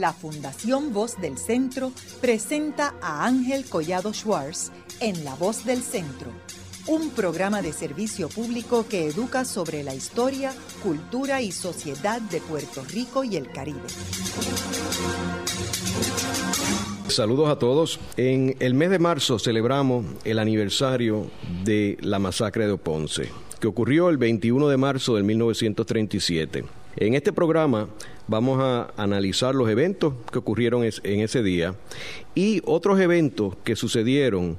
la Fundación Voz del Centro presenta a Ángel Collado Schwartz en La Voz del Centro, un programa de servicio público que educa sobre la historia, cultura y sociedad de Puerto Rico y el Caribe. Saludos a todos. En el mes de marzo celebramos el aniversario de la masacre de Oponce, que ocurrió el 21 de marzo de 1937. En este programa vamos a analizar los eventos que ocurrieron en ese día y otros eventos que sucedieron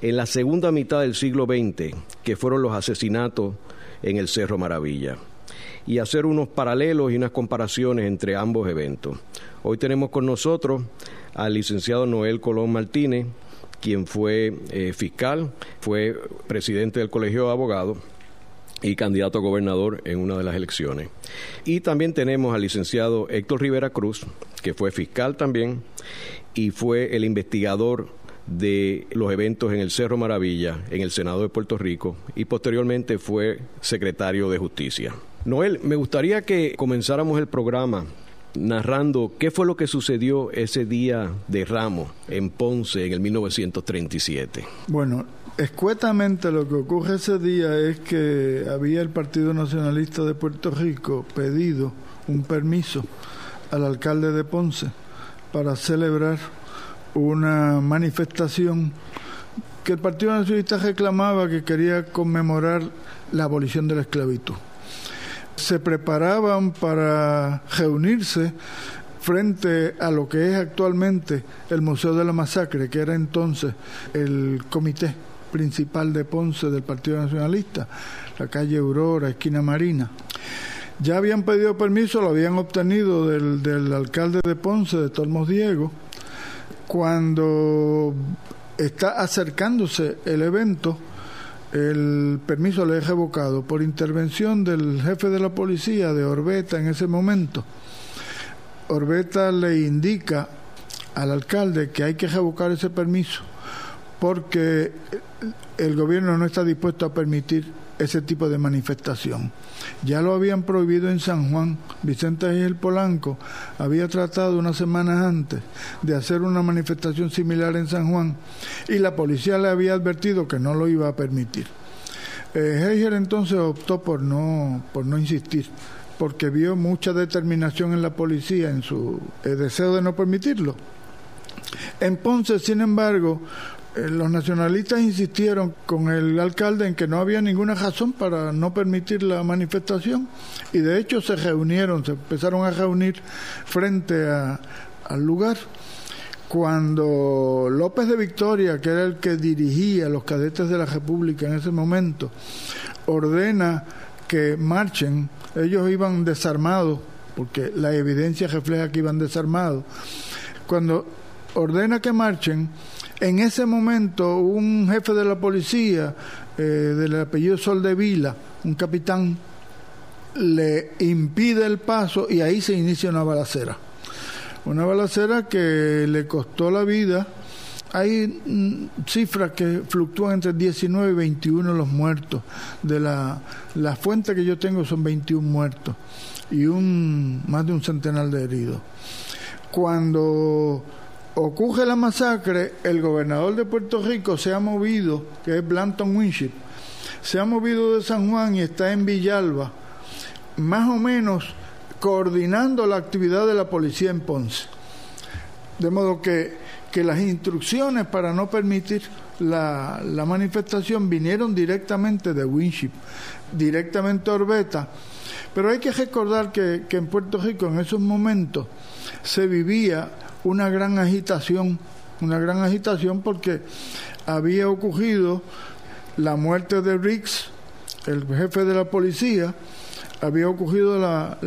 en la segunda mitad del siglo XX, que fueron los asesinatos en el Cerro Maravilla, y hacer unos paralelos y unas comparaciones entre ambos eventos. Hoy tenemos con nosotros al licenciado Noel Colón Martínez, quien fue eh, fiscal, fue presidente del Colegio de Abogados y candidato a gobernador en una de las elecciones. Y también tenemos al licenciado Héctor Rivera Cruz, que fue fiscal también y fue el investigador de los eventos en el Cerro Maravilla, en el Senado de Puerto Rico, y posteriormente fue secretario de Justicia. Noel, me gustaría que comenzáramos el programa narrando qué fue lo que sucedió ese día de Ramos en Ponce en el 1937. Bueno, Escuetamente lo que ocurre ese día es que había el Partido Nacionalista de Puerto Rico pedido un permiso al alcalde de Ponce para celebrar una manifestación que el Partido Nacionalista reclamaba que quería conmemorar la abolición de la esclavitud. Se preparaban para reunirse frente a lo que es actualmente el Museo de la Masacre, que era entonces el comité principal de Ponce del Partido Nacionalista, la calle Aurora, esquina Marina. Ya habían pedido permiso, lo habían obtenido del, alcalde de Ponce, de Tormos Diego, cuando está acercándose el evento, el permiso le es revocado por intervención del jefe de la policía de Orbeta en ese momento. Orbeta le indica al alcalde que hay que revocar ese permiso porque el gobierno no está dispuesto a permitir ese tipo de manifestación. Ya lo habían prohibido en San Juan. Vicente Gil Polanco había tratado unas semanas antes de hacer una manifestación similar en San Juan y la policía le había advertido que no lo iba a permitir. Eh, entonces optó por no, por no insistir porque vio mucha determinación en la policía en su eh, deseo de no permitirlo. En Ponce, sin embargo, los nacionalistas insistieron con el alcalde en que no había ninguna razón para no permitir la manifestación y de hecho se reunieron, se empezaron a reunir frente al lugar. Cuando López de Victoria, que era el que dirigía los cadetes de la República en ese momento, ordena que marchen, ellos iban desarmados, porque la evidencia refleja que iban desarmados. Cuando ordena que marchen, en ese momento, un jefe de la policía, eh, del apellido Soldevila, un capitán, le impide el paso y ahí se inicia una balacera. Una balacera que le costó la vida. Hay mm, cifras que fluctúan entre 19 y 21 los muertos. De la, la fuente que yo tengo son 21 muertos y un, más de un centenar de heridos. Cuando ocurre la masacre, el gobernador de Puerto Rico se ha movido, que es Blanton Winship, se ha movido de San Juan y está en Villalba, más o menos coordinando la actividad de la policía en Ponce. De modo que, que las instrucciones para no permitir la, la manifestación vinieron directamente de Winship, directamente a Orbeta. Pero hay que recordar que, que en Puerto Rico en esos momentos se vivía una gran agitación, una gran agitación porque había ocurrido la muerte de Riggs, el jefe de la policía, había ocurrido la,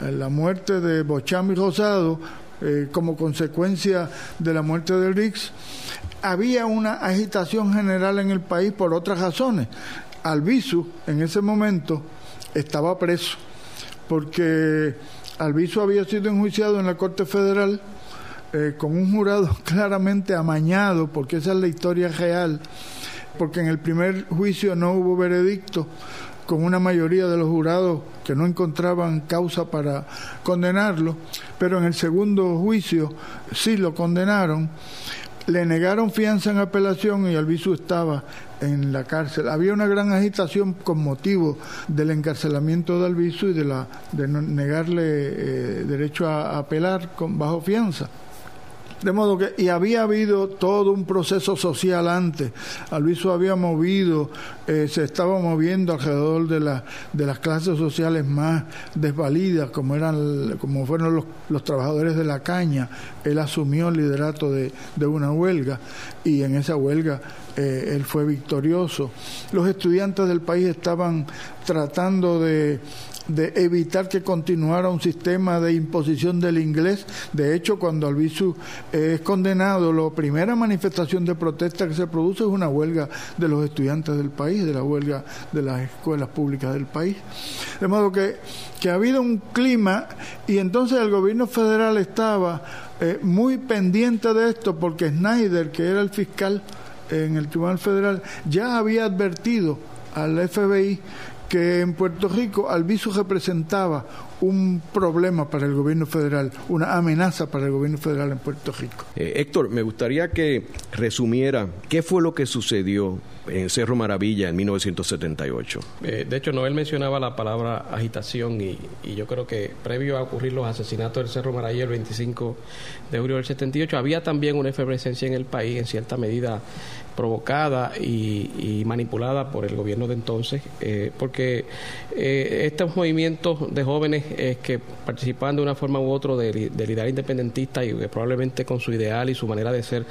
la, muerte de Bocham y Rosado eh, como consecuencia de la muerte de Riggs. Había una agitación general en el país por otras razones. Albizu en ese momento estaba preso porque Albizu había sido enjuiciado en la Corte Federal eh, con un jurado claramente amañado, porque esa es la historia real, porque en el primer juicio no hubo veredicto, con una mayoría de los jurados que no encontraban causa para condenarlo, pero en el segundo juicio sí lo condenaron. Le negaron fianza en apelación y Albizu estaba en la cárcel. Había una gran agitación con motivo del encarcelamiento de Albizu y de, la, de negarle eh, derecho a, apelar con, bajo fianza. De modo que, y había habido todo un proceso social antes. Alviso había movido, eh, se estaba moviendo alrededor de, de las clases sociales más desvalidas, como, eran, como fueron los, los trabajadores de la caña. Él asumió el liderato de, de una huelga y en esa huelga eh, él fue victorioso. Los estudiantes del país estaban tratando de de evitar que continuara un sistema de imposición del inglés. De hecho, cuando Albizu es condenado, la primera manifestación de protesta que se produce es una huelga de los estudiantes del país, de la huelga de las escuelas públicas del país. De modo que, que ha habido un clima y entonces el gobierno federal estaba eh, muy pendiente de esto porque Snyder, que era el fiscal en el Tribunal Federal, ya había advertido al FBI que en Puerto Rico Albizu representaba un problema para el gobierno federal, una amenaza para el gobierno federal en Puerto Rico. Eh, Héctor, me gustaría que resumiera qué fue lo que sucedió en Cerro Maravilla en 1978. Eh, de hecho, Noel mencionaba la palabra agitación y, y, yo creo que previo a ocurrir los asesinatos del Cerro Maravilla el 25 de julio del 78, había también una efervescencia en el país, en cierta medida provocada y, y manipulada por el gobierno de entonces, eh, porque eh, estos movimientos de jóvenes eh, que participaban de una forma u otra del de ideal independentista y que probablemente con su ideal y su manera de ser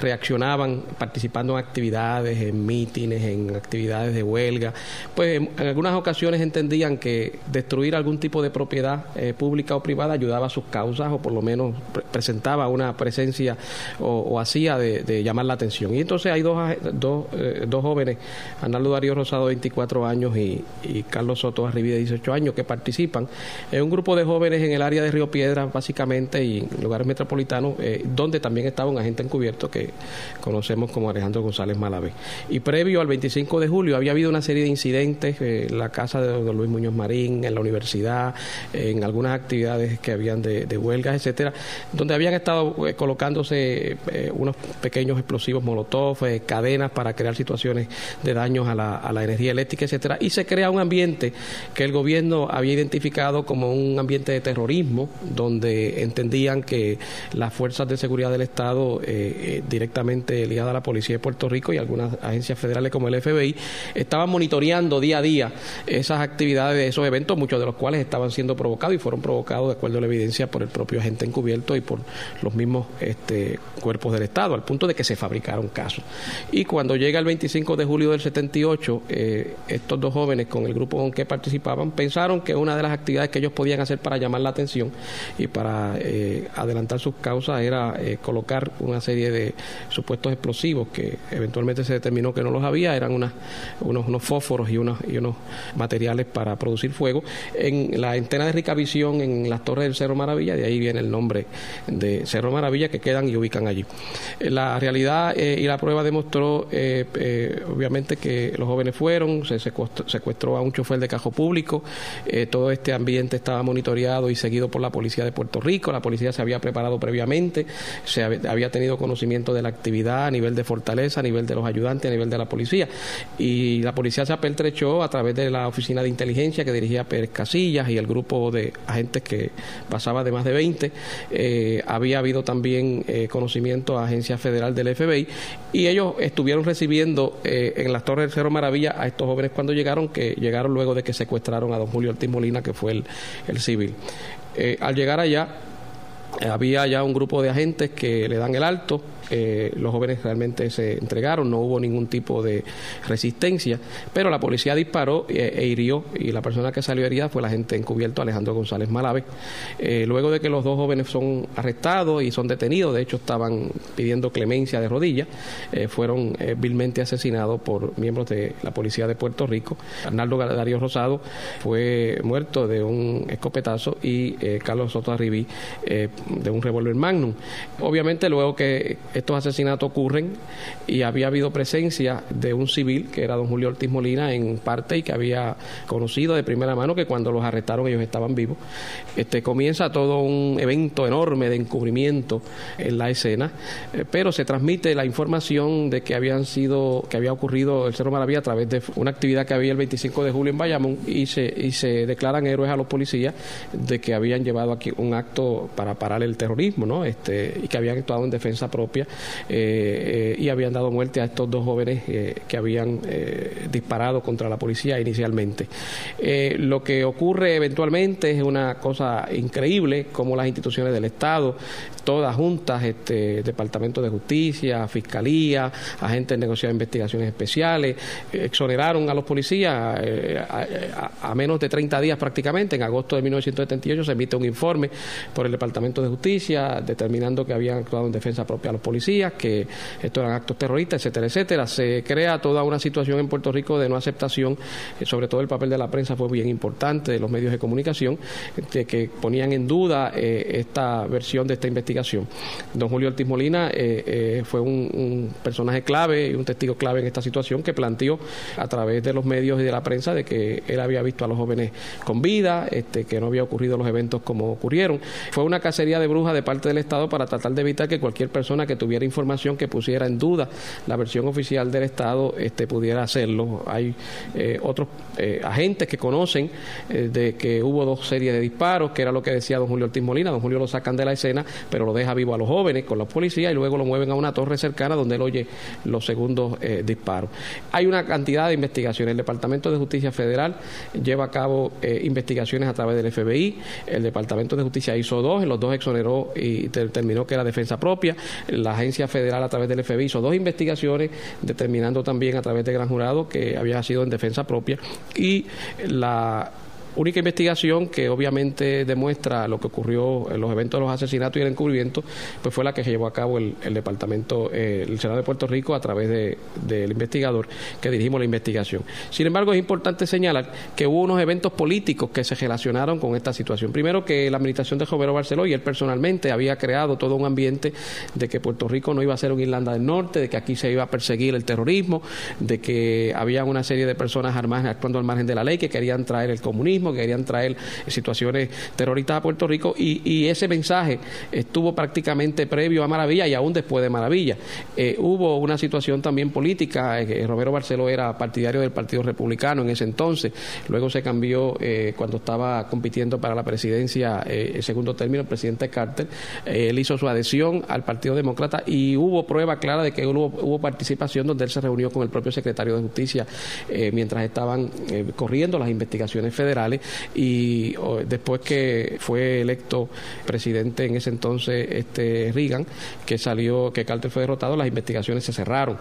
reaccionaban participando en actividades, en mítines, en actividades de huelga, pues en, algunas ocasiones entendían que destruir algún tipo de propiedad eh, pública o privada ayudaba a sus causas o por lo menos pre presentaba una presencia o, o hacía de, de, llamar la atención. Y entonces hay dos, dos, eh, dos jóvenes, Arnaldo Darío Rosado, 24 años, y, Carlos Soto Arribí, de 18 años, que participan en un grupo de jóvenes en el área de Río Piedra, básicamente, y en lugares metropolitanos, eh, donde también estaba un agente encubierto que conocemos como Alejandro González Malavé. Y previo al 25 de julio había habido una serie de incidentes eh, en la casa de don Luis Muñoz Marín, en la universidad, en algunas actividades que habían de, de huelgas, etcétera, donde habían estado eh, colocándose eh, unos pequeños explosivos molotov, eh, cadenas para crear situaciones de daños a la, a la, energía eléctrica, etcétera, y se crea un ambiente que el gobierno había identificado como un ambiente de terrorismo, donde entendían que las fuerzas de seguridad del Estado directamente ligadas a la policía de Puerto Rico y algunas agencias federales como el FBI estaban monitoreando día a día esas actividades, esos eventos, muchos de los cuales estaban siendo provocados y fueron provocados de acuerdo a la evidencia por el propio agente encubierto y por los mismos este, cuerpos del Estado, al punto de que se fabricaron casos. Y cuando llega el 25 de julio del 78, eh, estos dos jóvenes con el grupo con que participaban pensaron que una de las actividades que ellos podían hacer para llamar la atención y para eh, adelantar sus causas era eh, colocar una serie de supuestos explosivos que eventualmente se determinó que no los había, eran unos, unos fósforos y unos, y unos materiales para producir fuego en la antena de Ricavisión en las torres del Cerro Maravilla, de ahí viene el nombre de Cerro Maravilla que quedan y ubican allí. La realidad y la prueba demostró eh, eh, obviamente que los jóvenes fueron, se secuestró, a un chofer de cajo público, eh, todo este ambiente estaba monitoreado y seguido por la policía de Puerto Rico, la policía se había preparado previamente, se había tenido conocimiento de la actividad a nivel de fortaleza, a nivel de los ayudantes, a nivel de la policía. Y la policía se apertrechó a través de la oficina de inteligencia que dirigía Pérez Casillas y el grupo de agentes que pasaba de más de 20 eh, había habido también conocimiento a agencia federal del FBI y ellos estuvieron recibiendo eh, en las torres del Cerro Maravilla a estos jóvenes cuando llegaron, que llegaron luego de que secuestraron a don Julio Ortiz Molina, que fue el, el civil. Eh, al llegar allá, había ya un grupo de agentes que le dan el alto, eh, los jóvenes realmente se entregaron, no hubo ningún tipo de resistencia, pero la policía disparó e, e hirió y la persona que salió herida fue la agente encubierto Alejandro González Malave. Eh, luego de que los dos jóvenes son arrestados y son detenidos, de hecho estaban pidiendo clemencia de rodillas, eh, fueron eh, vilmente asesinados por miembros de la policía de Puerto Rico. Arnaldo Darío Rosado fue muerto de un escopetazo y eh, Carlos Soto Arribí de un revólver Magnum. Obviamente luego que estos asesinatos ocurren y había habido presencia de un civil que era don Julio Ortiz Molina en parte y que había conocido de primera mano que cuando los arrestaron ellos estaban vivos. Este comienza todo un evento enorme de encubrimiento en la escena, eh, pero se transmite la información de que habían sido que había ocurrido el Cerro Maravilla a través de una actividad que había el 25 de julio en Bayamón y se y se declaran héroes a los policías de que habían llevado aquí un acto para parar el terrorismo, ¿no? Este y que habían actuado en defensa propia eh, eh, y habían dado muerte a estos dos jóvenes que habían disparado contra la policía inicialmente. lo que ocurre eventualmente es una cosa increíble como las instituciones del Estado, todas juntas, este, Departamento de Justicia, Fiscalía, agentes de negociación de investigaciones especiales, exoneraron a los policías eh, a, menos de 30 días prácticamente. En agosto de 1978 se emite un informe por el Departamento de Justicia determinando que habían actuado en defensa propia a los policías, que estos eran actos terroristas, etcétera, etcétera. Se crea toda una situación en Puerto Rico de no aceptación, eh, sobre todo el papel de la prensa fue bien importante, de los medios de comunicación, de que ponían en duda eh, esta versión de esta investigación. Don Julio Ortiz Molina eh, fue un, personaje clave y un testigo clave en esta situación que planteó a través de los medios y de la prensa de que él había visto a los jóvenes con vida, este, que no había ocurrido los eventos como ocurrieron. Fue una cacería de brujas de parte del Estado para tratar de evitar que cualquier persona que tuviera información que pusiera en duda la versión oficial del Estado este, pudiera hacerlo. Hay otros agentes que conocen de que hubo dos series de disparos, que era lo que decía don Julio Ortiz Molina. Don Julio lo sacan de la escena, pero lo deja vivo a los jóvenes con los policías y luego lo mueven a una torre cercana donde él oye los segundos eh, disparos. Hay una cantidad de investigaciones. El Departamento de Justicia Federal lleva a cabo eh, investigaciones a través del FBI. El Departamento de Justicia hizo dos, los dos exoneró y determinó que era defensa propia. La Agencia Federal a través del FBI hizo dos investigaciones, determinando también a través de gran jurado que había sido en defensa propia. Y la única investigación que obviamente demuestra lo que ocurrió en los eventos de los asesinatos y el encubrimiento, pues fue la que se llevó a cabo el, Departamento, eh, el Senado de Puerto Rico a través del investigador que dirigimos la investigación. Sin embargo, es importante señalar que hubo unos eventos políticos que se relacionaron con esta situación. Primero, que la administración de Romero Barceló y él personalmente había creado todo un ambiente de que Puerto Rico no iba a ser un Irlanda del Norte, de que aquí se iba a perseguir el terrorismo, de que había una serie de personas armadas actuando al margen de la ley que querían traer el comunismo que querían traer situaciones terroristas a Puerto Rico y, ese mensaje estuvo prácticamente previo a Maravilla y aún después de Maravilla. Eh, hubo una situación también política, eh, Romero Barceló era partidario del Partido Republicano en ese entonces, luego se cambió eh, cuando estaba compitiendo para la presidencia, el segundo término, el presidente Carter, él hizo su adhesión al Partido Demócrata y hubo prueba clara de que hubo, hubo participación donde él se reunió con el propio secretario de Justicia mientras estaban corriendo las investigaciones federales y después que fue electo presidente en ese entonces este Reagan, que salió, que Carter fue derrotado, las investigaciones se cerraron.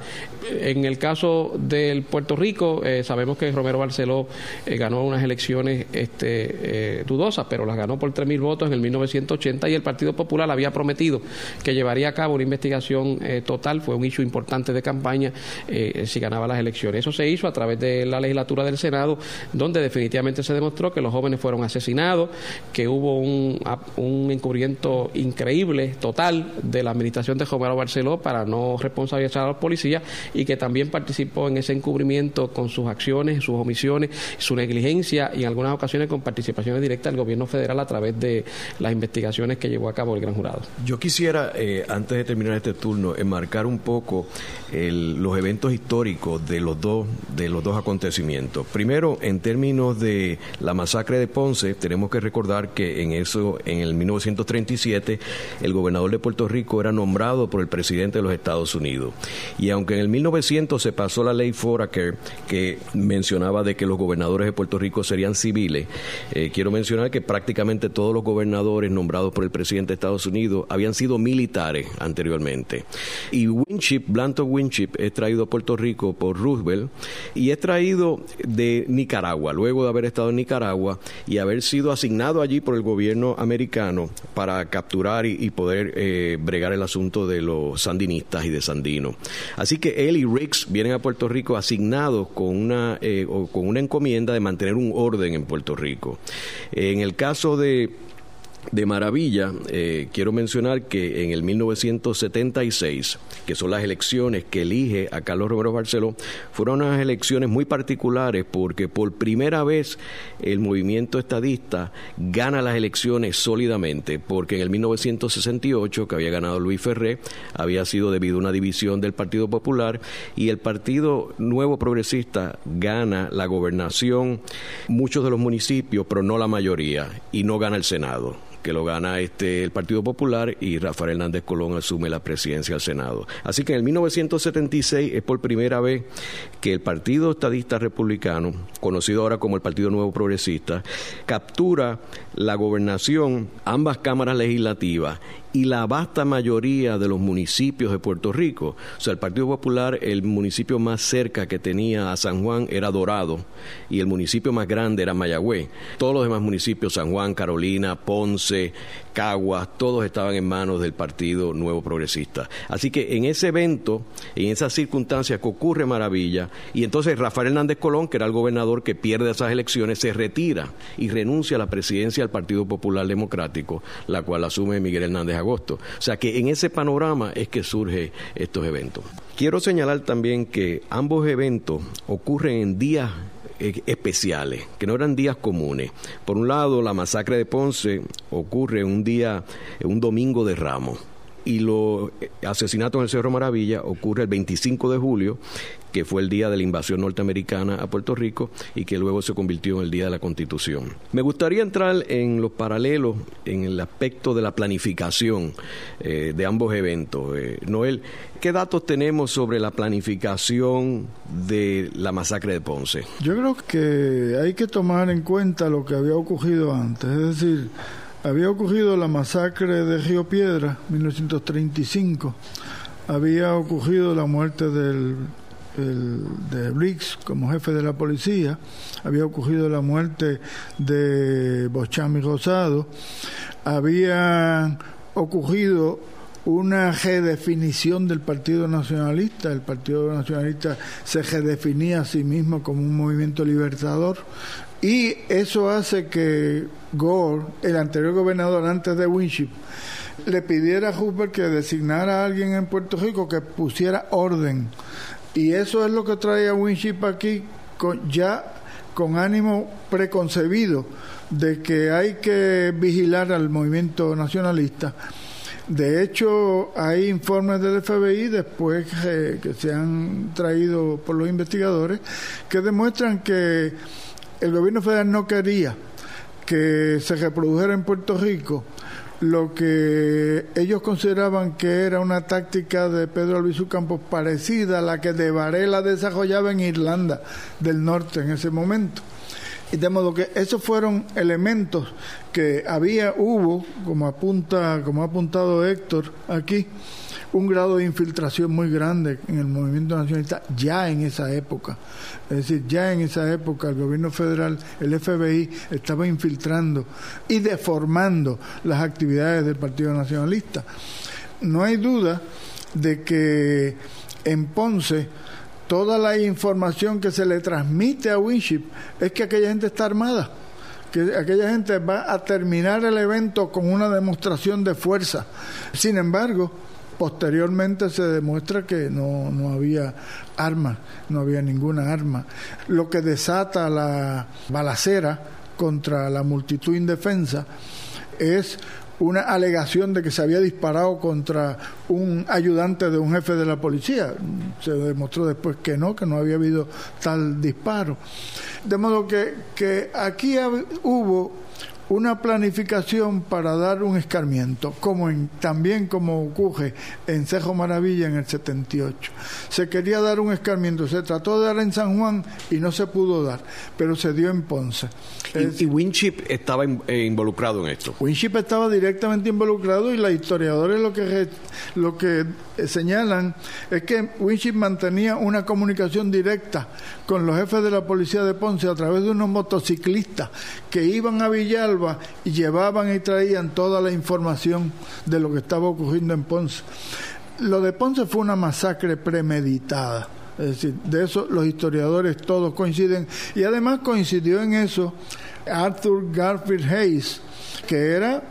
En el caso del Puerto Rico, eh, sabemos que Romero Barceló eh, ganó unas elecciones este, eh, dudosas, pero las ganó por 3.000 votos en el 1980 y el Partido Popular había prometido que llevaría a cabo una investigación total, fue un hecho importante de campaña si ganaba las elecciones. Eso se hizo a través de la legislatura del Senado, donde definitivamente se demostró que los jóvenes fueron asesinados, que hubo un, encubrimiento increíble, total, de la administración de Romero Barceló para no responsabilizar a los policías y que también participó en ese encubrimiento con sus acciones, sus omisiones, su negligencia y en algunas ocasiones con participaciones directas del gobierno federal a través de las investigaciones que llevó a cabo el gran jurado. Yo quisiera, eh, antes de terminar este turno, enmarcar un poco los eventos históricos de los dos de los dos acontecimientos. Primero, en términos de la masacre de Ponce, tenemos que recordar que en eso, en el 1937, el gobernador de Puerto Rico era nombrado por el presidente de los Estados Unidos. Y aunque en el 1900 se pasó la ley Foraker, que mencionaba de que los gobernadores de Puerto Rico serían civiles, eh, quiero mencionar que prácticamente todos los gobernadores nombrados por el presidente de Estados Unidos habían sido militares anteriormente. Y Winship, Blanton Winship, es traído a Puerto Rico por Roosevelt y es traído de Nicaragua, luego de haber estado en Nicaragua y haber sido asignado allí por el gobierno americano para capturar y, poder eh, bregar el asunto de los sandinistas y de Sandino. Así que él y Riggs vienen a Puerto Rico asignados con una, eh, con una encomienda de mantener un orden en Puerto Rico. En el caso de de maravilla, eh, quiero mencionar que en el 1976, que son las elecciones que elige a Carlos Romero Barceló, fueron unas elecciones muy particulares porque por primera vez el movimiento estadista gana las elecciones sólidamente, porque en el 1968, que había ganado Luis Ferré, había sido debido a una división del Partido Popular y el Partido Nuevo Progresista gana la gobernación, muchos de los municipios, pero no la mayoría, y no gana el Senado que lo gana este el Partido Popular y Rafael Hernández Colón asume la presidencia del Senado. Así que en el 1976 es por primera vez que el Partido Estadista Republicano, conocido ahora como el Partido Nuevo Progresista, captura la gobernación, ambas cámaras legislativas y la vasta mayoría de los municipios de Puerto Rico. O sea, el Partido Popular, el municipio más cerca que tenía a San Juan era Dorado y el municipio más grande era Mayagüez. Todos los demás municipios, San Juan, Carolina, Ponce, Caguas, todos estaban en manos del Partido Nuevo Progresista. Así que en ese evento, en esas circunstancias que ocurre maravilla, y entonces Rafael Hernández Colón, que era el gobernador que pierde esas elecciones, se retira y renuncia a la presidencia del Partido Popular Democrático, la cual asume Miguel Hernández agosto. O sea que en ese panorama es que surgen estos eventos. Quiero señalar también que ambos eventos ocurren en días especiales, que no eran días comunes. Por un lado, la masacre de Ponce ocurre un día, un domingo de Ramos y los asesinatos en el Cerro Maravilla ocurre el 25 de julio, que fue el día de la invasión norteamericana a Puerto Rico y que luego se convirtió en el día de la Constitución. Me gustaría entrar en los paralelos, en el aspecto de la planificación eh, de ambos eventos. Eh, Noel, ¿qué datos tenemos sobre la planificación de la masacre de Ponce? Yo creo que hay que tomar en cuenta lo que había ocurrido antes, es decir, había ocurrido la masacre de Río Piedra, 1935. Había ocurrido la muerte del, de Briggs como jefe de la policía. Había ocurrido la muerte de Bochami Rosado. Había ocurrido una redefinición del Partido Nacionalista. El Partido Nacionalista se redefinía a sí mismo como un movimiento libertador. Y eso hace que Gore, el anterior gobernador antes de Winship, le pidiera a Hoover que designara a alguien en Puerto Rico que pusiera orden. Y eso es lo que trae a Winship aquí con, ya con ánimo preconcebido de que hay que vigilar al movimiento nacionalista. De hecho, hay informes del FBI después que se han traído por los investigadores que demuestran que el gobierno federal no quería que se reprodujera en Puerto Rico lo que ellos consideraban que era una táctica de Pedro Albizu Campos parecida a la que de Varela desarrollaba en Irlanda del Norte en ese momento. Y de modo que esos fueron elementos que había, hubo, como apunta, como ha apuntado Héctor aquí, un grado de infiltración muy grande en el movimiento nacionalista ya en esa época. Es decir, ya en esa época el gobierno federal, el FBI, estaba infiltrando y deformando las actividades del Partido Nacionalista. No hay duda de que en Ponce toda la información que se le transmite a Winship es que aquella gente está armada que aquella gente va a terminar el evento con una demostración de fuerza. Sin embargo, Posteriormente se demuestra que no, no había armas, no había ninguna arma, lo que desata la balacera contra la multitud indefensa es una alegación de que se había disparado contra un ayudante de un jefe de la policía. Se demostró después que no, que no había habido tal disparo. De modo que, que aquí hubo una planificación para dar un escarmiento, como en, también como ocurre en Cejo Maravilla en el 78. Se quería dar un escarmiento, se trató de dar en San Juan y no se pudo dar, pero se dio en Ponce. ¿Y, Winship estaba eh, involucrado en esto? Winship estaba directamente involucrado y los historiadores lo que, lo que señalan es que Winship mantenía una comunicación directa con los jefes de la policía de Ponce a través de unos motociclistas que iban a Villalba y llevaban y traían toda la información de lo que estaba ocurriendo en Ponce. Lo de Ponce fue una masacre premeditada. Es decir, de eso los historiadores todos coinciden. Y además coincidió en eso Arthur Garfield Hayes, que era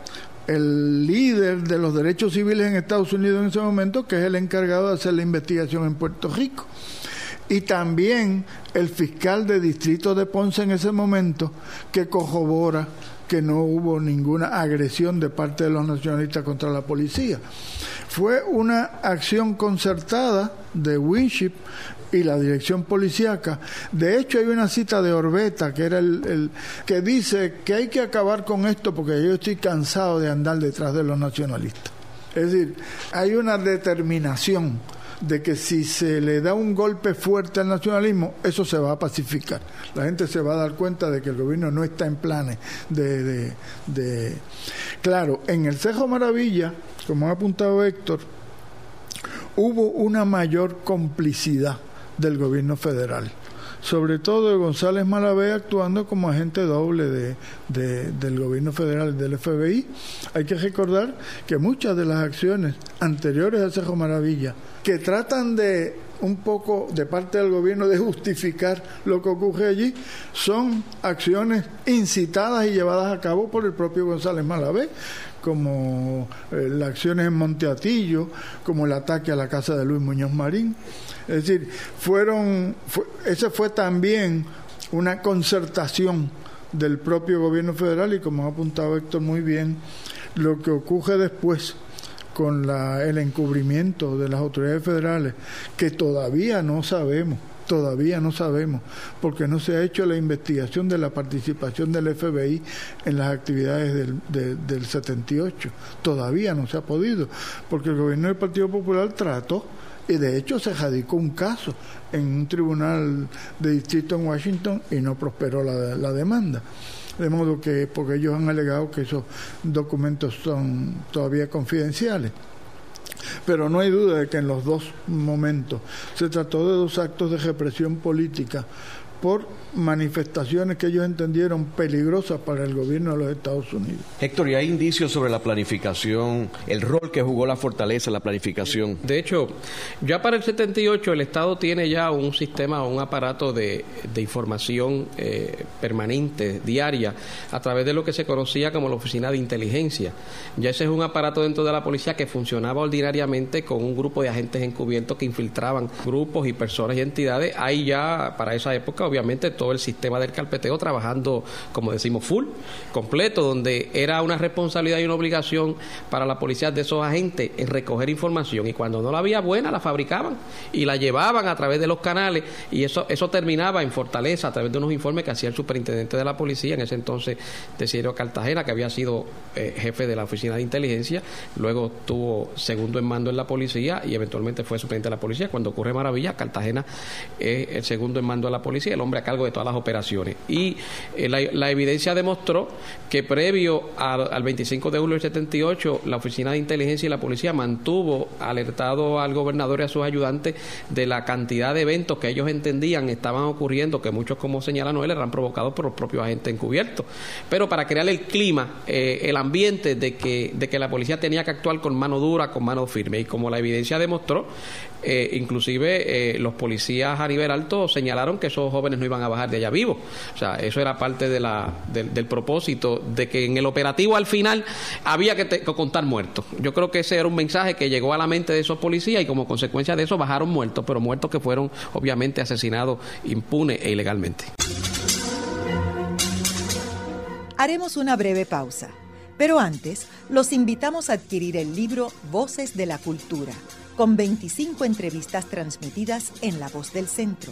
el líder de los derechos civiles en Estados Unidos en ese momento, que es el encargado de hacer la investigación en Puerto Rico. Y también el fiscal de distrito de Ponce en ese momento, que corrobora que no hubo ninguna agresión de parte de los nacionalistas contra la policía. Fue una acción concertada de Winship y la dirección policíaca. De hecho, hay una cita de Orbeta que era el, que dice que hay que acabar con esto porque yo estoy cansado de andar detrás de los nacionalistas. Es decir, hay una determinación de que si se le da un golpe fuerte al nacionalismo, eso se va a pacificar. La gente se va a dar cuenta de que el gobierno no está en planes de... de, de... Claro, en el Cejo Maravilla, como ha apuntado Héctor, hubo una mayor complicidad del gobierno federal sobre todo de González Malavé actuando como agente doble de, del gobierno federal, del FBI. Hay que recordar que muchas de las acciones anteriores a Cerro Maravilla, que tratan de un poco de parte del gobierno de justificar lo que ocurre allí, son acciones incitadas y llevadas a cabo por el propio González Malavé, como eh, las acciones en Monteatillo, como el ataque a la casa de Luis Muñoz Marín. Es decir, fueron, ese fue también una concertación del propio gobierno federal y como ha apuntado Héctor muy bien, lo que ocurre después con la, el encubrimiento de las autoridades federales, que todavía no sabemos, todavía no sabemos, porque no se ha hecho la investigación de la participación del FBI en las actividades del, del 78, todavía no se ha podido, porque el gobierno del Partido Popular trató y de hecho se radicó un caso en un tribunal de distrito en Washington y no prosperó la demanda. De modo que, porque ellos han alegado que esos documentos son todavía confidenciales. Pero no hay duda de que en los dos momentos se trató de dos actos de represión política por manifestaciones que ellos entendieron peligrosas para el gobierno de los Estados Unidos. Héctor, ¿y hay indicios sobre la planificación, el rol que jugó la fortaleza en la planificación? De hecho, ya para el 78 el Estado tiene ya un sistema, un aparato de, información eh, permanente, diaria, a través de lo que se conocía como la Oficina de Inteligencia. Ya ese es un aparato dentro de la policía que funcionaba ordinariamente con un grupo de agentes encubiertos que infiltraban grupos y personas y entidades. Ahí ya, para esa época, obviamente, todo el sistema del carpeteo trabajando, como decimos, full, completo, donde era una responsabilidad y una obligación para la policía de esos agentes en recoger información. Y cuando no la había buena la fabricaban y la llevaban a través de los canales y eso eso terminaba en Fortaleza a través de unos informes que hacía el superintendente de la policía en ese entonces Desirio Cartagena que había sido eh, jefe de la oficina de inteligencia luego tuvo segundo en mando en la policía y eventualmente fue superintendente de la policía. Cuando ocurre Maravilla Cartagena es el segundo en mando de la policía el hombre a cargo de todas las operaciones. Y eh, la, evidencia demostró que previo al, 25 de julio del 78, la Oficina de Inteligencia y la Policía mantuvo alertado al gobernador y a sus ayudantes de la cantidad de eventos que ellos entendían estaban ocurriendo, que muchos, como señala Noel, eran provocados por los propios agentes encubiertos. Pero para crear el clima, eh, el ambiente de que, de que la policía tenía que actuar con mano dura, con mano firme. Y como la evidencia demostró, eh, inclusive los policías a nivel alto señalaron que esos jóvenes no iban a bajar de allá vivo. O sea, eso era parte del propósito de que en el operativo al final había que, contar muertos. Yo creo que ese era un mensaje que llegó a la mente de esos policías y como consecuencia de eso bajaron muertos, pero muertos que fueron obviamente asesinados impune e ilegalmente. Haremos una breve pausa, pero antes los invitamos a adquirir el libro Voces de la Cultura, con 25 entrevistas transmitidas en La Voz del Centro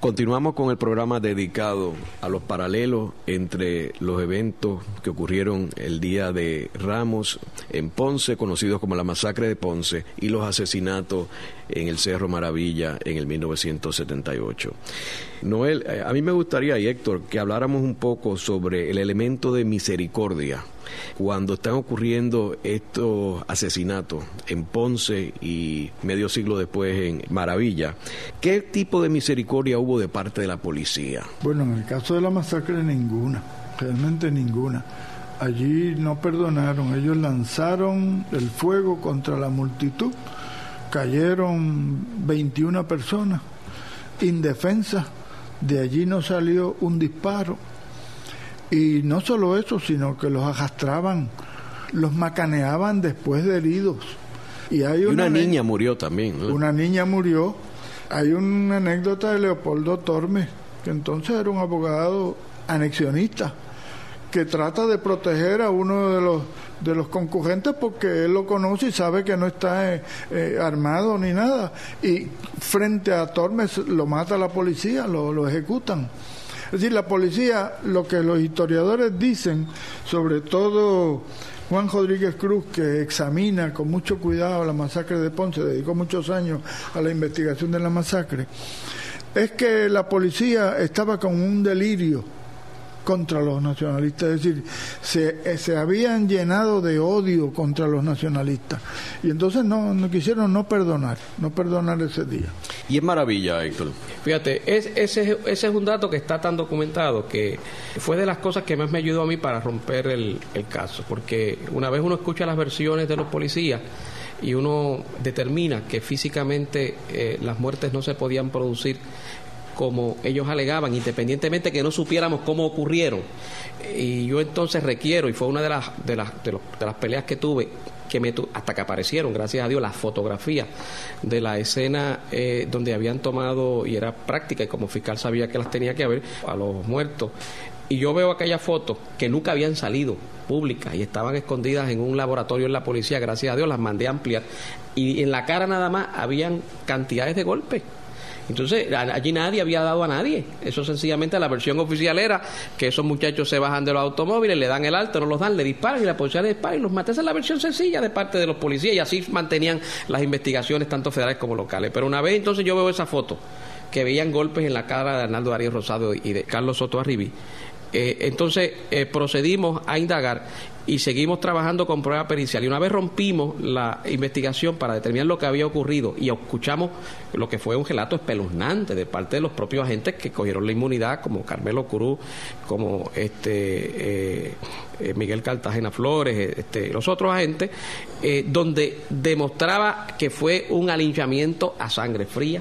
Continuamos con el programa dedicado a los paralelos entre los eventos que ocurrieron el día de Ramos en Ponce, conocidos como la masacre de Ponce, y los asesinatos en el Cerro Maravilla en el 1978. Noel, eh, a mí me gustaría, y Héctor, que habláramos un poco sobre el elemento de misericordia cuando están ocurriendo estos asesinatos en Ponce y medio siglo después en Maravilla, ¿qué tipo de misericordia hubo de parte de la policía? Bueno, en el caso de la masacre ninguna, realmente ninguna. Allí no perdonaron, ellos lanzaron el fuego contra la multitud, cayeron 21 personas indefensas, de allí no salió un disparo y no solo eso, sino que los arrastraban, los macaneaban después de heridos. Y, hay una, niña murió también. Una niña murió. Hay una anécdota de Leopoldo Tormes, que entonces era un abogado anexionista, que trata de proteger a uno de los de los concurrentes porque él lo conoce y sabe que no está eh, eh, armado ni nada. Y frente a Tormes lo mata la policía, lo, lo ejecutan. Es decir, la policía, lo que los historiadores dicen, sobre todo Juan Rodríguez Cruz, que examina con mucho cuidado la masacre de Ponce, dedicó muchos años a la investigación de la masacre, es que la policía estaba con un delirio contra los nacionalistas, es decir, se, eh, se habían llenado de odio contra los nacionalistas y entonces no, no quisieron no perdonar, no perdonar ese día. Y es maravilla, Héctor. Fíjate, es, ese, ese es un dato que está tan documentado que fue de las cosas que más me ayudó a mí para romper el, el caso, porque una vez uno escucha las versiones de los policías, y uno determina que físicamente eh, las muertes no se podían producir como ellos alegaban, independientemente que no supiéramos cómo ocurrieron. Y yo entonces requiero, y fue una de las, de las, de, las peleas que tuve, que me hasta que aparecieron, gracias a Dios, las fotografías de la escena eh, donde habían tomado, y era práctica, y como fiscal sabía que las tenía que haber, a los muertos. Y yo veo aquellas fotos que nunca habían salido públicas y estaban escondidas en un laboratorio en la policía, gracias a Dios las mandé ampliar. Y en la cara nada más habían cantidades de golpes entonces, allí nadie había dado a nadie. Eso sencillamente la versión oficial era que esos muchachos se bajan de los automóviles, le dan el alto, no los dan, le disparan y la policía le dispara y los mata. Esa es la versión sencilla de parte de los policías y así mantenían las investigaciones tanto federales como locales. Pero una vez entonces yo veo esa foto que veían golpes en la cara de Arnaldo Arias Rosado y de Carlos Soto Arribí. Eh, entonces eh, procedimos a indagar y seguimos trabajando con prueba pericial. Y una vez rompimos la investigación para determinar lo que había ocurrido y escuchamos lo que fue un relato espeluznante de parte de los propios agentes que cogieron la inmunidad, como Carmelo Cruz, como este eh, Miguel Cartagena Flores, este, los otros agentes, donde demostraba que fue un alinchamiento a sangre fría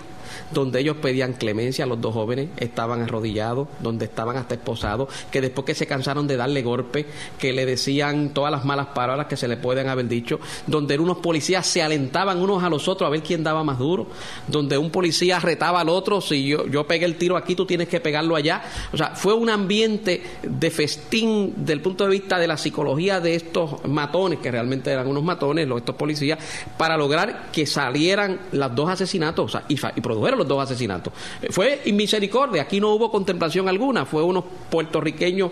donde ellos pedían clemencia a los dos jóvenes, estaban arrodillados, donde estaban hasta esposados, que después que se cansaron de darle golpe, que le decían todas las malas palabras que se le pueden haber dicho, donde unos policías se alentaban unos a los otros a ver quién daba más duro, donde un policía retaba al otro, si yo, yo pegué el tiro aquí, tú tienes que pegarlo allá. O sea, fue un ambiente de festín del punto de vista de la psicología de estos matones, que realmente eran unos matones, estos policías, para lograr que salieran los dos asesinatos o sea, y, y produjeron los dos asesinatos. Eh, fue misericordia, aquí no hubo contemplación alguna, fue unos puertorriqueños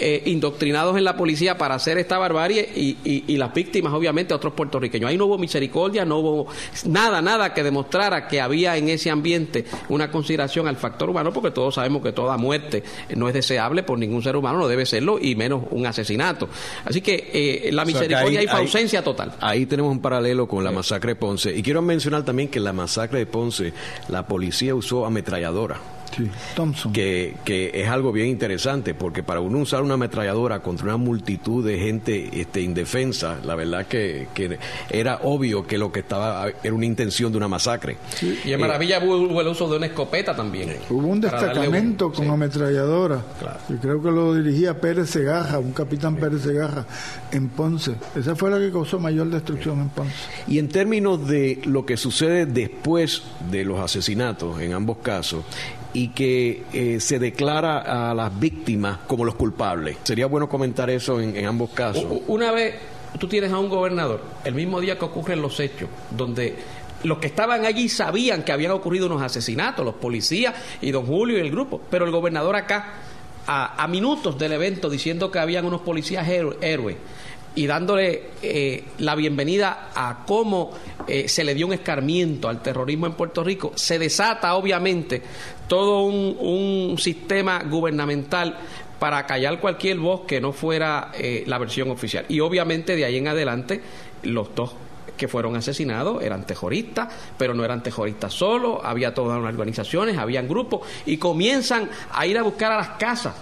eh, indoctrinados en la policía para hacer esta barbarie y, y, las víctimas, obviamente, otros puertorriqueños. Ahí no hubo misericordia, no hubo nada, nada que demostrara que había en ese ambiente una consideración al factor humano, porque todos sabemos que toda muerte no es deseable por ningún ser humano, no debe serlo, y menos un asesinato. Así que eh, la misericordia hay, fue ausencia total. Ahí tenemos un paralelo con la masacre de Ponce. Y quiero mencionar también que la masacre de Ponce, la policía usó ametralladora. Thompson. Que, que, es algo bien interesante, porque para uno usar una ametralladora contra una multitud de gente este, indefensa, la verdad que, que era obvio que lo que estaba era una intención de una masacre. Y en Maravilla hubo el uso de una escopeta también. Hubo un destacamento con ametralladora, y creo que lo dirigía Pérez Segaja, un capitán Pérez Segaja, en Ponce. Esa fue la que causó mayor destrucción en Ponce. Y en términos de lo que sucede después de los asesinatos, en ambos casos, y que eh, se declara a las víctimas como los culpables. Sería bueno comentar eso en, ambos casos. Una vez tú tienes a un gobernador, el mismo día que ocurren los hechos, donde los que estaban allí sabían que habían ocurrido unos asesinatos, los policías y don Julio y el grupo, pero el gobernador acá, a, minutos del evento, diciendo que habían unos policías héroes y dándole eh, la bienvenida a cómo eh, se le dio un escarmiento al terrorismo en Puerto Rico, se desata obviamente todo un, sistema gubernamental para callar cualquier voz que no fuera eh, la versión oficial. Y obviamente de ahí en adelante los dos que fueron asesinados eran terroristas, pero no eran terroristas solo, había todas las organizaciones, habían grupos, y comienzan a ir a buscar a las casas.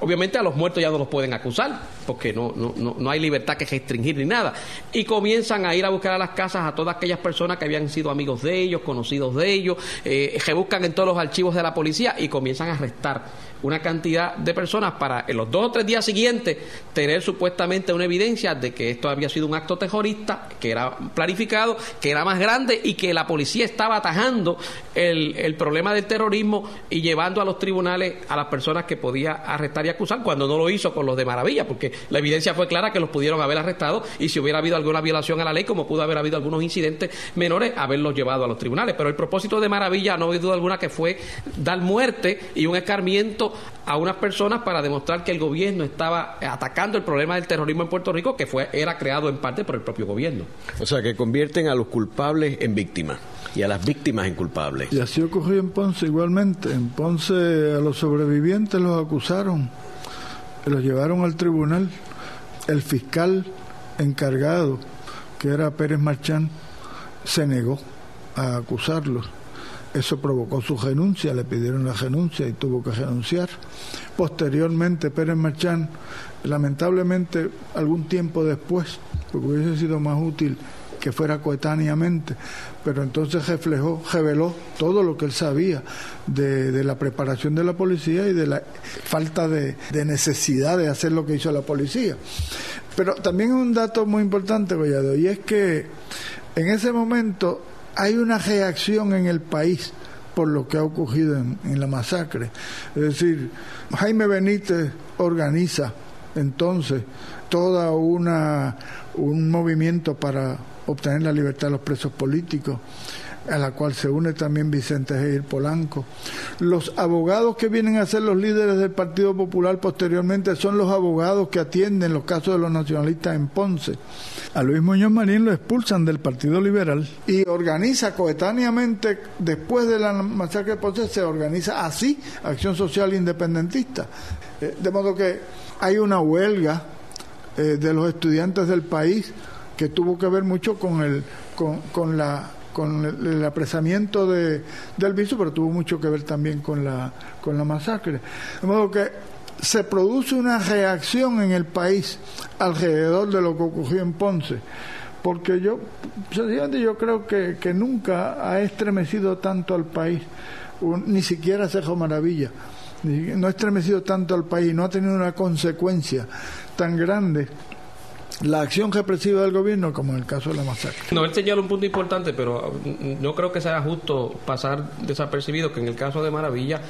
Obviamente a los muertos ya no los pueden acusar, porque no, no, no, hay libertad que restringir ni nada. Y comienzan a ir a buscar a las casas a todas aquellas personas que habían sido amigos de ellos, conocidos de ellos, eh, buscan en todos los archivos de la policía y comienzan a arrestar una cantidad de personas para en los dos o tres días siguientes tener supuestamente una evidencia de que esto había sido un acto terrorista, que era planificado, que era más grande y que la policía estaba atajando el, el problema del terrorismo y llevando a los tribunales a las personas que podía arrestar y acusar, cuando no lo hizo con los de Maravilla, porque la evidencia fue clara que los pudieron haber arrestado y si hubiera habido alguna violación a la ley, como pudo haber habido algunos incidentes menores, haberlos llevado a los tribunales. Pero el propósito de Maravilla no hay duda alguna que fue dar muerte y un escarmiento a unas personas para demostrar que el gobierno estaba atacando el problema del terrorismo en Puerto Rico, que fue era creado en parte por el propio gobierno. O sea, que convierten a los culpables en víctimas y a las víctimas en culpables. Y así ocurrió en Ponce igualmente. En Ponce a los sobrevivientes los acusaron, los llevaron al tribunal. El fiscal encargado, que era Pérez Marchán, se negó a acusarlos eso provocó su renuncia, le pidieron la renuncia y tuvo que renunciar. Posteriormente, Pérez Marchán, lamentablemente, algún tiempo después, porque hubiese sido más útil que fuera coetáneamente, pero entonces reflejó, reveló todo lo que él sabía de, la preparación de la policía y de la falta de, necesidad de hacer lo que hizo la policía. Pero también un dato muy importante, Collado, y es que en ese momento hay una reacción en el país por lo que ha ocurrido en, la masacre. Es decir, Jaime Benítez organiza entonces toda una un movimiento para obtener la libertad de los presos políticos a la cual se une también Vicente Geir Polanco. Los abogados que vienen a ser los líderes del Partido Popular posteriormente son los abogados que atienden los casos de los nacionalistas en Ponce. A Luis Muñoz Marín lo expulsan del Partido Liberal y organiza coetáneamente, después de la masacre de Ponce, se organiza así Acción Social Independentista. Eh, de modo que hay una huelga eh, de los estudiantes del país que tuvo que ver mucho con, el, con la con el, apresamiento de, del viso, pero tuvo mucho que ver también con la, con la masacre. De modo que se produce una reacción en el país alrededor de lo que ocurrió en Ponce, porque yo, sencillamente yo creo que, que nunca ha estremecido tanto al país, ni siquiera Cejo Maravilla, no ha estremecido tanto al país, no ha tenido una consecuencia tan grande la acción represiva del gobierno como en el caso de la masacre. No, él señala un punto importante, pero no creo que sea justo pasar desapercibido que en el caso de Maravilla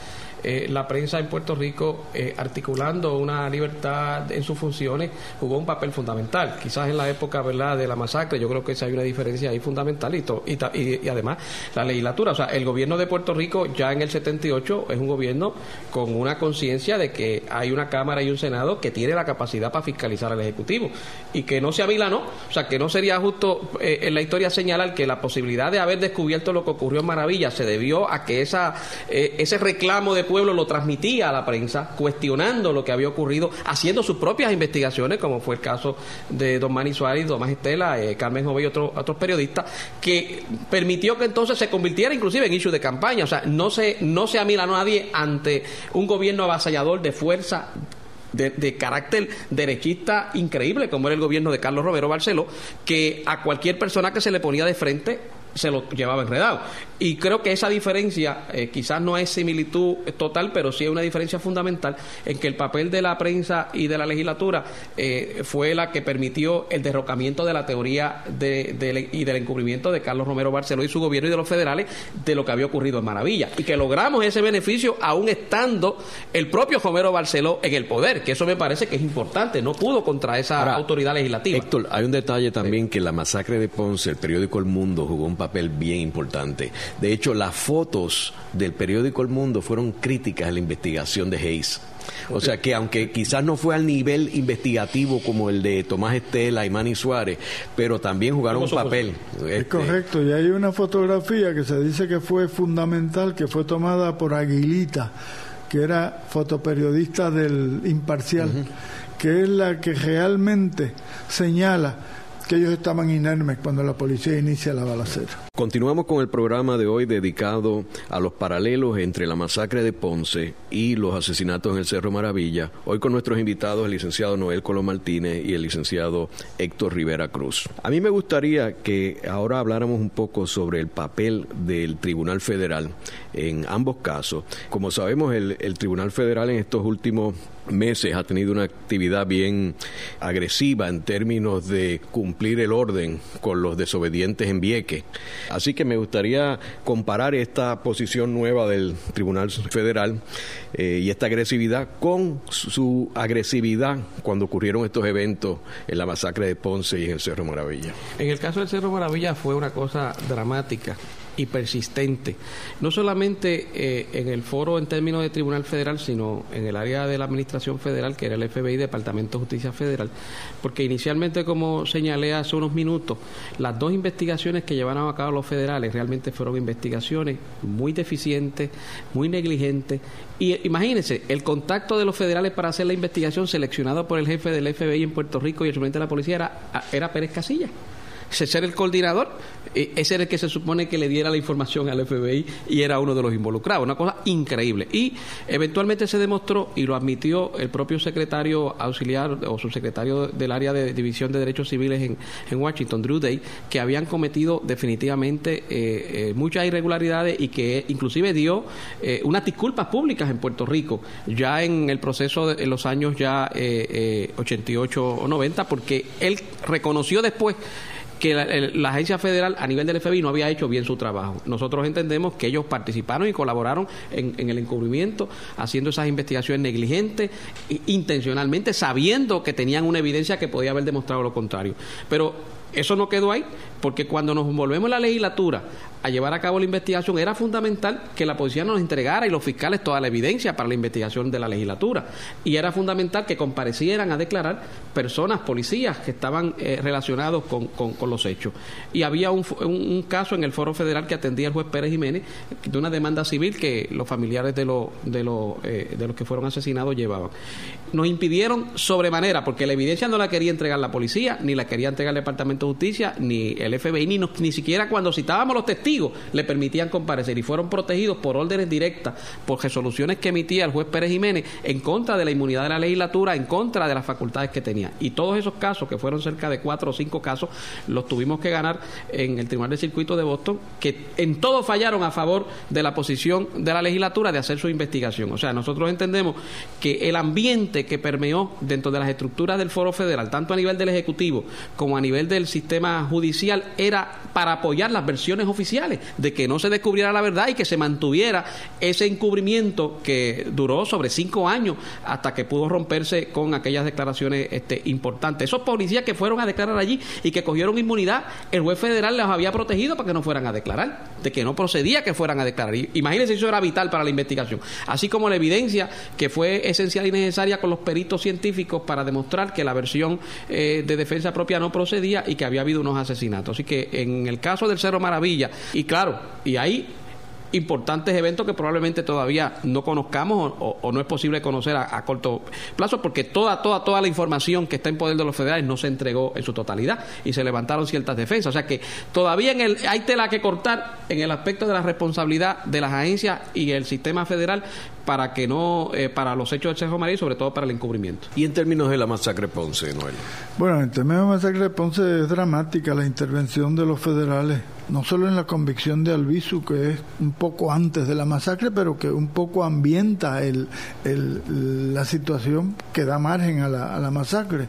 eh, la prensa en Puerto Rico, eh, articulando una libertad en sus funciones, jugó un papel fundamental. Quizás en la época ¿verdad? de la masacre, yo creo que hay una diferencia ahí fundamental y, y, y, además la legislatura, o sea, el gobierno de Puerto Rico ya en el 78 es un gobierno con una conciencia de que hay una Cámara y un Senado que tiene la capacidad para fiscalizar al Ejecutivo y que no sea Milano, o sea, que no sería justo eh, en la historia señalar que la posibilidad de haber descubierto lo que ocurrió en Maravilla se debió a que esa, ese reclamo de pueblo lo transmitía a la prensa, cuestionando lo que había ocurrido, haciendo sus propias investigaciones, como fue el caso de Don Manny Suárez, Tomás Estela, eh, Carmen Jové y otros otros periodistas, que permitió que entonces se convirtiera inclusive en issue de campaña. O sea, no se, no se amila nadie ante un gobierno avasallador de fuerza de, de, carácter derechista increíble, como era el gobierno de Carlos Romero Barceló, que a cualquier persona que se le ponía de frente se lo llevaba enredado. Y creo que esa diferencia, eh, quizás no es similitud total, pero sí es una diferencia fundamental en que el papel de la prensa y de la legislatura eh, fue la que permitió el derrocamiento de la teoría de, y del encubrimiento de Carlos Romero Barceló y su gobierno y de los federales de lo que había ocurrido en Maravilla. Y que logramos ese beneficio aún estando el propio Romero Barceló en el poder, que eso me parece que es importante. No pudo contra esa autoridad legislativa. Héctor, hay un detalle también que la masacre de Ponce, el periódico El Mundo, jugó un papel bien importante. De hecho, las fotos del periódico El Mundo fueron críticas a la investigación de Hayes. O sea que aunque quizás no fue al nivel investigativo como el de Tomás Estela y Manny Suárez, pero también jugaron un papel. Es este, correcto, y hay una fotografía que se dice que fue fundamental, que fue tomada por Aguilita, que era fotoperiodista del Imparcial, que es la que realmente señala que ellos estaban inermes cuando la policía inicia la balacera. Continuamos con el programa de hoy dedicado a los paralelos entre la masacre de Ponce y los asesinatos en el Cerro Maravilla. Hoy con nuestros invitados el licenciado Noel Colo Martínez y el licenciado Héctor Rivera Cruz. A mí me gustaría que ahora habláramos un poco sobre el papel del Tribunal Federal en ambos casos. Como sabemos, el, el Tribunal Federal en estos últimos meses ha tenido una actividad bien agresiva en términos de cumplir el orden con los desobedientes en Vieques. Así que me gustaría comparar esta posición nueva del Tribunal Federal eh, y esta agresividad con su agresividad cuando ocurrieron estos eventos en la masacre de Ponce y en el Cerro Maravilla. En el caso del Cerro Maravilla fue una cosa dramática y persistente, no solamente eh, en el foro en términos de Tribunal Federal, sino en el área de la Administración Federal, que era el FBI, Departamento de Justicia Federal, porque inicialmente, como señalé hace unos minutos, las dos investigaciones que llevaron a cabo los federales realmente fueron investigaciones muy deficientes, muy negligentes, y imagínense, el contacto de los federales para hacer la investigación seleccionado por el jefe del FBI en Puerto Rico y el de la policía era, era Pérez Casilla ser el coordinador, ese era el que se supone que le diera la información al FBI y era uno de los involucrados. Una cosa increíble. Y eventualmente se demostró, y lo admitió el propio secretario auxiliar o subsecretario del área de División de Derechos Civiles en, en Washington, Drew Day, que habían cometido definitivamente eh, eh, muchas irregularidades y que inclusive dio unas disculpas públicas en Puerto Rico, ya en el proceso de los años ya 88 o 90, porque él reconoció después que la, agencia federal a nivel del FBI no había hecho bien su trabajo. Nosotros entendemos que ellos participaron y colaboraron en, el encubrimiento, haciendo esas investigaciones negligentes, intencionalmente, sabiendo que tenían una evidencia que podía haber demostrado lo contrario. Pero eso no quedó ahí, porque cuando nos volvemos a la legislatura a llevar a cabo la investigación, era fundamental que la policía nos entregara y los fiscales toda la evidencia para la investigación de la legislatura. Y era fundamental que comparecieran a declarar personas, policías que estaban eh, relacionados con, con, los hechos. Y había un, caso en el Foro Federal que atendía el juez Pérez Jiménez de una demanda civil que los familiares de, los de, los eh, de los que fueron asesinados llevaban. Nos impidieron sobremanera, porque la evidencia no la quería entregar la policía, ni la quería entregar el Departamento de Justicia, ni el FBI, ni, ni siquiera cuando citábamos los testigos le permitían comparecer y fueron protegidos por órdenes directas, por resoluciones que emitía el juez Pérez Jiménez en contra de la inmunidad de la legislatura, en contra de las facultades que tenía. Y todos esos casos, que fueron cerca de cuatro o cinco casos, los tuvimos que ganar en el Tribunal de Circuito de Boston, que en todo fallaron a favor de la posición de la legislatura de hacer su investigación. O sea, nosotros entendemos que el ambiente que permeó dentro de las estructuras del Foro Federal, tanto a nivel del Ejecutivo como a nivel del sistema judicial, era para apoyar las versiones oficiales de que no se descubriera la verdad y que se mantuviera ese encubrimiento que duró sobre cinco años hasta que pudo romperse con aquellas declaraciones este, importantes. Esos policías que fueron a declarar allí y que cogieron inmunidad, el juez federal los había protegido para que no fueran a declarar, de que no procedía que fueran a declarar. Imagínense, eso era vital para la investigación. Así como la evidencia que fue esencial y necesaria con los peritos científicos para demostrar que la versión eh, de defensa propia no procedía y que había habido unos asesinatos. Así que en el caso del Cerro Maravilla y claro, y hay importantes eventos que probablemente todavía no conozcamos o, no es posible conocer a, corto plazo porque toda toda toda la información que está en poder de los federales no se entregó en su totalidad y se levantaron ciertas defensas. O sea que todavía en el hay tela que cortar en el aspecto de la responsabilidad de las agencias y el sistema federal para que no eh, para los hechos del Cerro María y sobre todo para el encubrimiento. Y en términos de la masacre Ponce Noel. Bueno en términos de la masacre Ponce es dramática la intervención de los federales no solo en la convicción de Albizu, que es un poco antes de la masacre, pero que un poco ambienta el, la situación que da margen a la, a la masacre.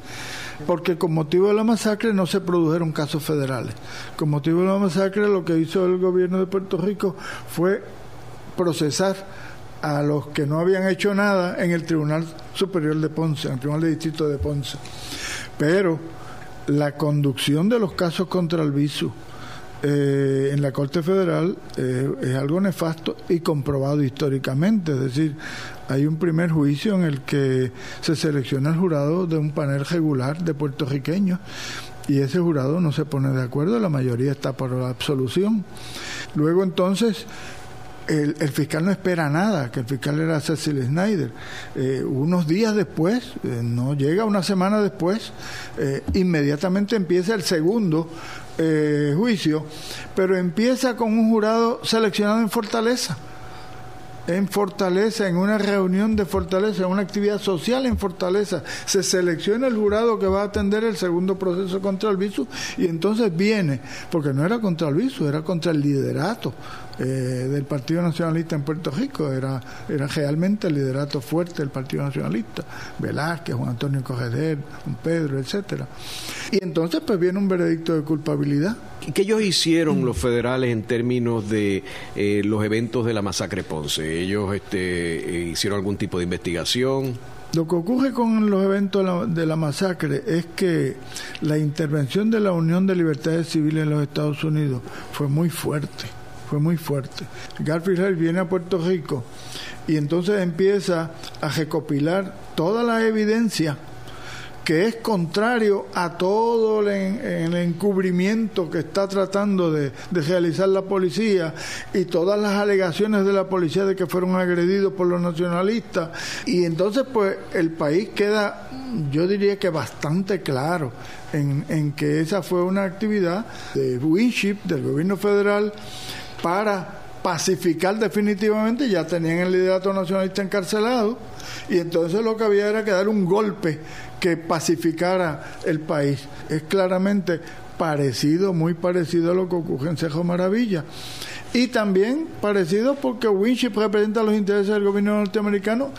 Porque con motivo de la masacre no se produjeron casos federales. Con motivo de la masacre lo que hizo el gobierno de Puerto Rico fue procesar a los que no habían hecho nada en el Tribunal Superior de Ponce, en el Tribunal de Distrito de Ponce. Pero la conducción de los casos contra Albizu, eh, en la Corte Federal eh, es algo nefasto y comprobado históricamente. Es decir, hay un primer juicio en el que se selecciona el jurado de un panel regular de puertorriqueños y ese jurado no se pone de acuerdo, la mayoría está por la absolución. Luego entonces el, fiscal no espera nada, que el fiscal era Cecil Snyder. Eh, unos días después, eh, no llega una semana después, eh, inmediatamente empieza el segundo juicio, pero empieza con un jurado seleccionado en Fortaleza. En Fortaleza, en una reunión de Fortaleza, en una actividad social en Fortaleza, se selecciona el jurado que va a atender el segundo proceso contra el visu y entonces viene, porque no era contra el visu, era contra el liderato eh, del Partido Nacionalista en Puerto Rico, era, era realmente el liderato fuerte del Partido Nacionalista, Velázquez, Juan Antonio Cogeder, Juan Pedro, etcétera. Y entonces pues viene un veredicto de culpabilidad. ¿Qué ellos hicieron los federales en términos de eh, los eventos de la masacre Ponce? ¿Ellos este, eh, hicieron algún tipo de investigación? Lo que ocurre con los eventos de la masacre es que la intervención de la Unión de Libertades Civiles en los Estados Unidos fue muy fuerte fue muy fuerte. Garfield viene a Puerto Rico y entonces empieza a recopilar toda la evidencia que es contrario a todo el, encubrimiento que está tratando de, realizar la policía y todas las alegaciones de la policía de que fueron agredidos por los nacionalistas. Y entonces pues el país queda, yo diría que bastante claro en, en que esa fue una actividad de Winship, del gobierno federal, para pacificar definitivamente, ya tenían el liderato nacionalista encarcelado, y entonces lo que había era que dar un golpe que pacificara el país. Es claramente parecido, muy parecido a lo que ocurre en Cejo Maravilla. Y también parecido porque Winship representa los intereses del gobierno norteamericano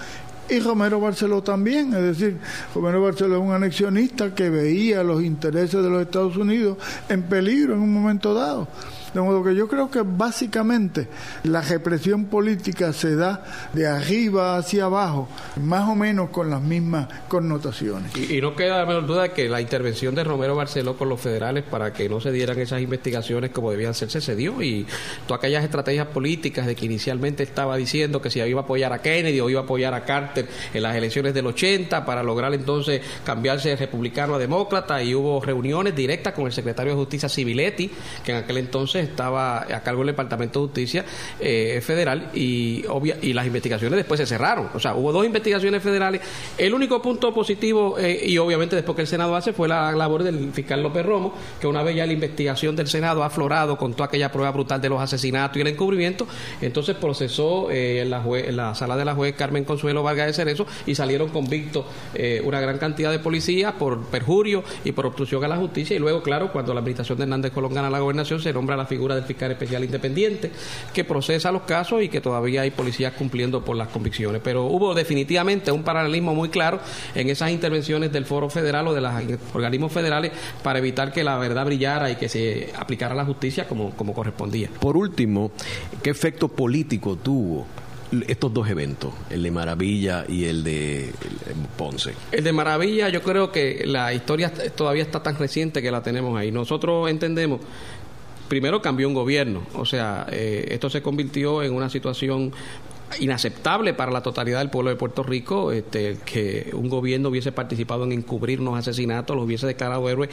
y Romero Barceló también, es decir, Romero Barceló es un anexionista que veía los intereses de los Estados Unidos en peligro en un momento dado. De modo que yo creo que básicamente la represión política se da de arriba hacia abajo, más o menos con las mismas connotaciones. Y, no queda la menor duda de que la intervención de Romero Barceló con los federales para que no se dieran esas investigaciones como debían hacerse se dio y todas aquellas estrategias políticas de que inicialmente estaba diciendo que si iba a apoyar a Kennedy o iba a apoyar a Carter en las elecciones del 80 para lograr entonces cambiarse de republicano a demócrata y hubo reuniones directas con el secretario de Justicia Civiletti, que en aquel entonces estaba a cargo del Departamento de Justicia eh, Federal y, obvia, y las investigaciones después se cerraron. O sea, hubo dos investigaciones federales. El único punto positivo, eh, y obviamente después que el Senado hace, fue la labor del fiscal López Romo, que una vez ya la investigación del Senado ha aflorado con toda aquella prueba brutal de los asesinatos y el encubrimiento, entonces procesó eh, en, la en, la sala de la juez Carmen Consuelo Vargas de Cerezo y salieron convictos una gran cantidad de policías por perjurio y por obstrucción a la justicia. Y luego, claro, cuando la administración de Hernández Colón gana la gobernación, se nombra la figura del fiscal especial independiente que procesa los casos y que todavía hay policías cumpliendo por las convicciones. Pero hubo definitivamente un paralelismo muy claro en esas intervenciones del Foro Federal o de los organismos federales para evitar que la verdad brillara y que se aplicara la justicia como, como correspondía. Por último, ¿qué efecto político tuvo estos dos eventos, el de Maravilla y el de Ponce? El de Maravilla, yo creo que la historia todavía está tan reciente que la tenemos ahí. Nosotros entendemos primero cambió un gobierno, o sea, eh, esto se convirtió en una situación inaceptable para la totalidad del pueblo de Puerto Rico este, que un gobierno hubiese participado en encubrir unos asesinatos, los hubiese declarado héroes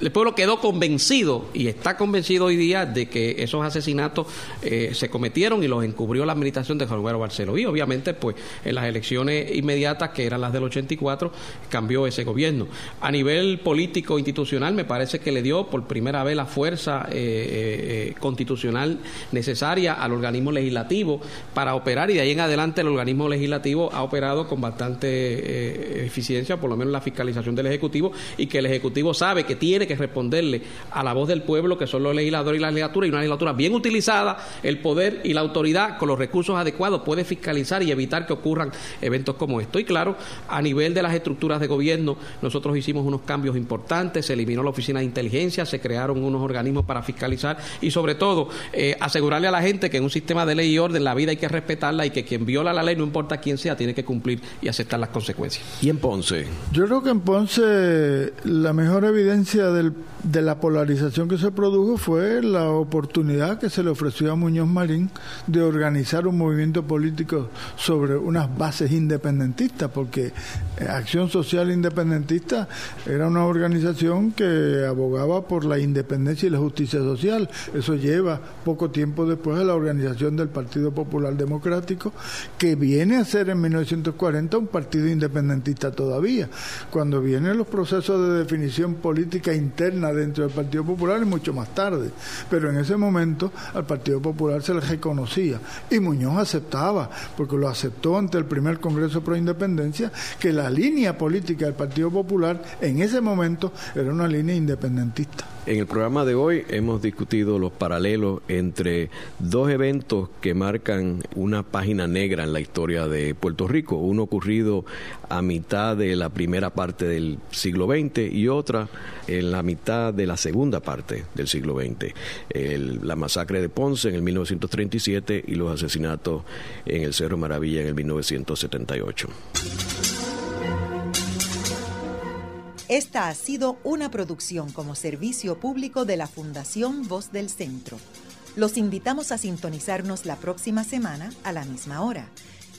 el pueblo quedó convencido y está convencido hoy día de que esos asesinatos eh, se cometieron y los encubrió la administración de Romero Barceló. Y obviamente, pues en las elecciones inmediatas, que eran las del 84, cambió ese gobierno. A nivel político institucional, me parece que le dio por primera vez la fuerza eh, eh, constitucional necesaria al organismo legislativo para operar y de ahí en adelante el organismo legislativo ha operado con bastante eficiencia, por lo menos la fiscalización del Ejecutivo, y que el Ejecutivo sabe que tiene que responderle a la voz del pueblo, que son los legisladores y la legislatura, y una legislatura bien utilizada, el poder y la autoridad con los recursos adecuados puede fiscalizar y evitar que ocurran eventos como esto. Y claro, a nivel de las estructuras de gobierno, nosotros hicimos unos cambios importantes, se eliminó la oficina de inteligencia, se crearon unos organismos para fiscalizar y sobre todo eh, asegurarle a la gente que en un sistema de ley y orden la vida hay que respetarla y que quien viola la ley, no importa quién sea, tiene que cumplir y aceptar las consecuencias. ¿Y en Ponce? Yo creo que en Ponce la mejor evidencia de del de la polarización que se produjo fue la oportunidad que se le ofreció a Muñoz Marín de organizar un movimiento político sobre unas bases independentistas, porque eh, Acción Social Independentista era una organización que abogaba por la independencia y la justicia social. Eso lleva poco tiempo después a la organización del Partido Popular Democrático, que viene a ser en 1940 un partido independentista todavía. Cuando vienen los procesos de definición política interna dentro del Partido Popular es mucho más tarde, pero en ese momento al Partido Popular se le reconocía y Muñoz aceptaba, porque lo aceptó ante el primer Congreso Pro Independencia, que la línea política del Partido Popular en ese momento era una línea independentista. En el programa de hoy hemos discutido los paralelos entre dos eventos que marcan una página negra en la historia de Puerto Rico, uno ocurrido a mitad de la primera parte del siglo XX y otra en la mitad de la segunda parte del siglo XX, la masacre de Ponce en el 1937 y los asesinatos en el Cerro Maravilla en el 1978. Esta ha sido una producción como servicio público de la Fundación Voz del Centro. Los invitamos a sintonizarnos la próxima semana a la misma hora.